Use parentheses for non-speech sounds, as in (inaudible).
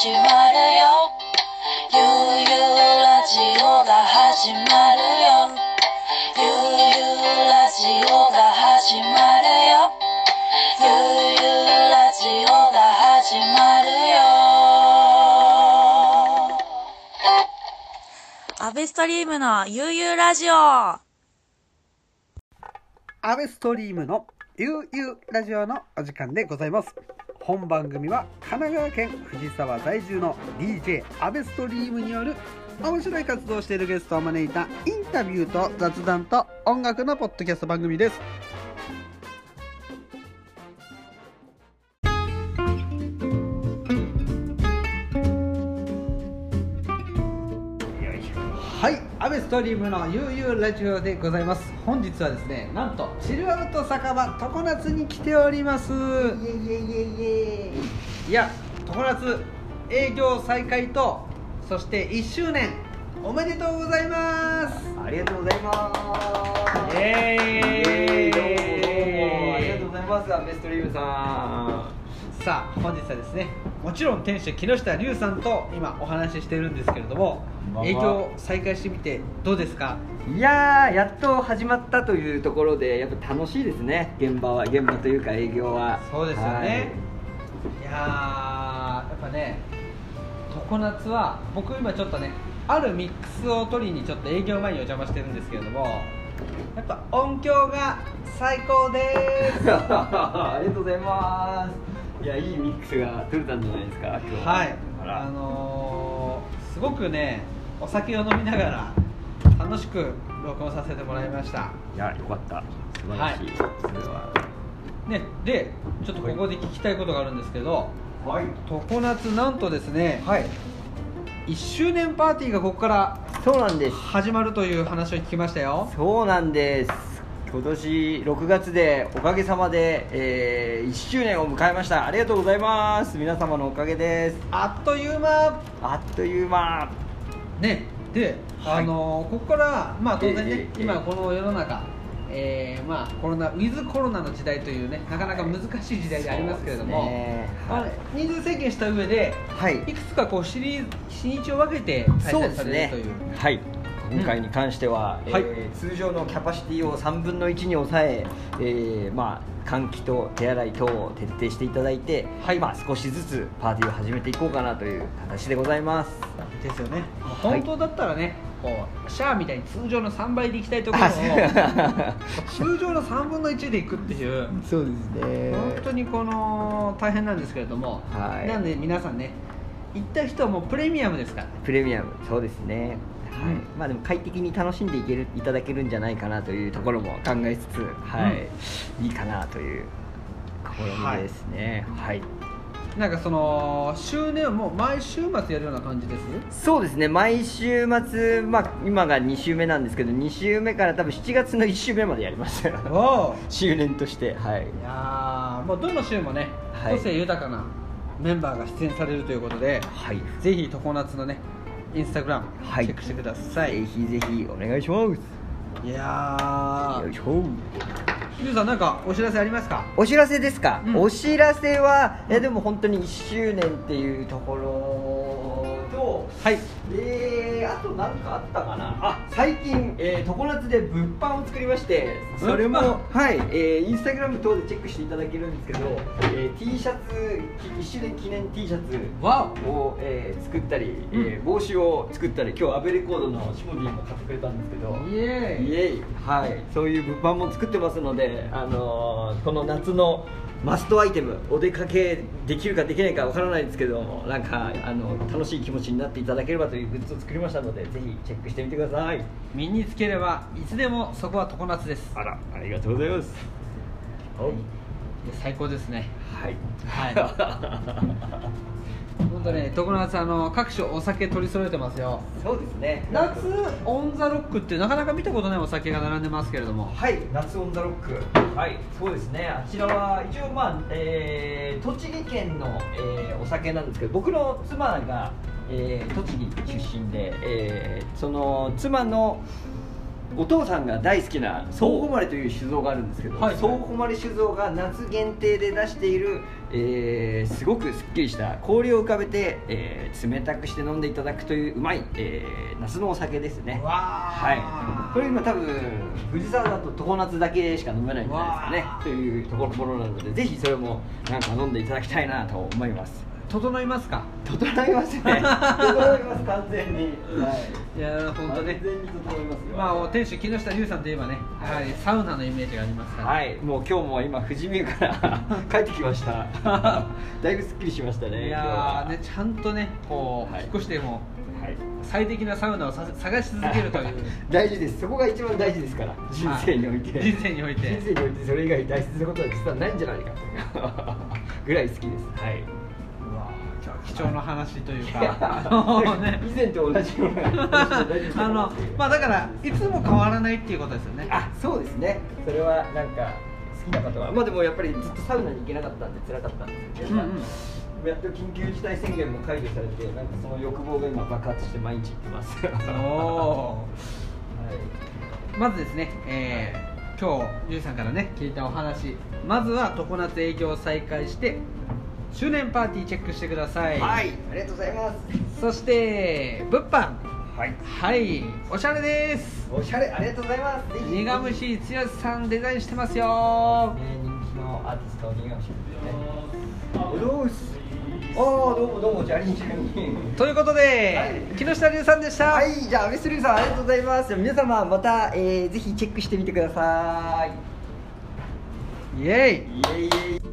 始まるよ。ゆうゆうラジオが始まるよ。ゆうゆうラジオが始まるよ。ゆうゆうラジオが始まるよ。アベストリームのゆうゆうラジオ。アベストリームのゆうゆうラジオのお時間でございます本番組は神奈川県藤沢在住の DJ アベストリームによる面白い活動をしているゲストを招いたインタビューと雑談と音楽のポッドキャスト番組です。はい、アベストリームのゆうゆうラジオでございます。本日はですね、なんとチルアウト酒場常夏に来ております。いや、常夏営業再開とそして1周年おめでとうございます。ありがとうございます。イエーイどうもどうもありがとうございます。アベストリームささあ本日はですね、もちろん店主木下龍さんと今お話ししてるんですけれども営業再開してみてどうですか？ん。いやー、やっと始まったというところで、やっぱ楽しいですね。現場は現場というか営業は。そうですよね、い、やーやっぱね常夏は僕今ちょっとねあるミックスを取りにちょっと営業前にお邪魔してるんですけれどもやっぱ音響が最高ではい。(laughs) ありがとうございます。いや、いいミックスが取れたんじゃないですか。今日すはいあのー、すごくねお酒を飲みながら楽しく録音させてもらいましたいや、よかった。素晴らしい。それは。ねでちょっとここで聞きたいことがあるんですけどはい。常夏なんとですねはい。1周年パーティーがここからそうなんです。始まるという話を聞きましたよそうなんです今年6月でおかげさまで、え1周年を迎えました。ありがとうございます。皆様のおかげです。あっという間。あっという間。ね。で、はい。あのここからまあ当然ね、ええええ今この世の中えーまあコロナウィズコロナの時代というねなかなか難しい時代でありますけれども、ね。まあはい人数制限した上ではい。いくつかこうシリーズ日にちを分けて開催そうですねされるという。はい今回に関しては、はい。えー通常のキャパシティを3分の1に抑ええーまあ、換気と手洗い等を徹底していただいて、はい。まあ、少しずつパーティーを始めていこうかなという形でございます。ですよね、はい。本当だったらねこうシャアみたいに通常の3倍でいきたいところを (laughs) 通常の3分の1でいくっていう。そうですね。本当にこの大変なんですけれども、はい。なんで皆さんね行った人はもうプレミアムですからプレミアムそうですね。はい、うん。まあでも快適に楽しんでいけるいただけるんじゃないかなというところも考えつつはい、いいかなという試みですね。はい、なんかその周年はもう毎週末やるような感じです？そうですね。毎週末、まあ、今が2週目なんですけど2週目から多分7月の1週目までやります。お (laughs) 周年として。はい。いやーもうどの週もね、はい。個性豊かなメンバーが出演されるということではい。ぜひ常夏のねインスタグラムはい。チェックしてください、ぜひぜひお願いします。い、やよいしょ。ーゆうさんなんかお知らせありますか？お知らせですか、うん。お知らせはえでも本当に1周年っていうところとはい。えー、あと何かあったかな？あ最近、えー、常夏で物販を作りましてそれも物はい、えー、インスタグラム等でチェックしていただけるんですけど、えー、T シャツ1周年記念 T シャツわを、えー作ったり、えー帽子を作ったり今日アベレコードのシモディも買ってくれたんですけど。おイエーイ。イエイ。はい。そういう物販も作ってますので、あのーこの夏のマストアイテムお出かけできるかできないかわからないですけどもなんかあの楽しい気持ちになっていただければというグッズを作りましたのでぜひチェックしてみてください。身につければいつでもそこは常夏です。あらありがとうございます。はい。最高ですね。はい。はい (laughs) 本当ね常夏あの各種お酒取り揃えてますよそうですね夏オン・ザ・ロックってなかなか見たことないお酒が並んでますけれどもはい、夏オンザロック。はい、そうですね。あちらは一応まあ、えー栃木県の、えーお酒なんですけど、僕の妻が、えー栃木出身で、えーその妻のお父さんが大好きな総誉という酒造があるんですけど、総誉酒造が夏限定で出している、えーすごくすっきりした氷を浮かべて、えー冷たくして飲んでいただくといううまい、えー夏のお酒ですね。わはい、これ今多分藤沢だと常夏だけしか飲めないんじゃないですかね。というところなのでぜひそれもなんか飲んでいただきたいなと思います整いますか？整いますね。(laughs) 整います完全に。はい。いや本当ね。完全に整いますよ。まあ店主木下龍さんといえばねやはりサウナのイメージがありますから、はい。もう今日も今富士見から (laughs) 帰ってきました。(laughs) だいぶすっきりしましたねいやーねちゃんとねこう、はい。引っ越しても最適なサウナをさ探し続けるという。大事です。そこが一番大事ですから人生において、はい。人生において。人生においてそれ以外大切なことは実はないんじゃないかぐらい好きです。はい貴重な話というかあのね。以前と同じような (laughs) あのまあだからいつも変わらないっていうことですよね。あそうですね。それはなんか好きな方は。まあでもやっぱりずっとサウナに行けなかったんで辛かったんですけど、うんうん。やっと緊急事態宣言も解除されてなんかその欲望が今爆発して毎日行ってます。お (laughs) はい。ーまずですね、えー今日ゆうさんからね聞いたお話。まずは常夏営業を再開して周年パーティーチェックしてください、はい、ありがとうございます。そして物販はい。はいおしゃれですおしゃれ、ありがとうございます。苦虫剛さんデザインしてますよね人気のアーティスト苦虫ですね。ああ、どうもどうも、じゃありんちゃんに。ということで、はい木下龍さんでした、はい、じゃあ、アベスさん、ありがとうございます。皆様、また、えー、ぜひチェックしてみてください。イエイイエイ。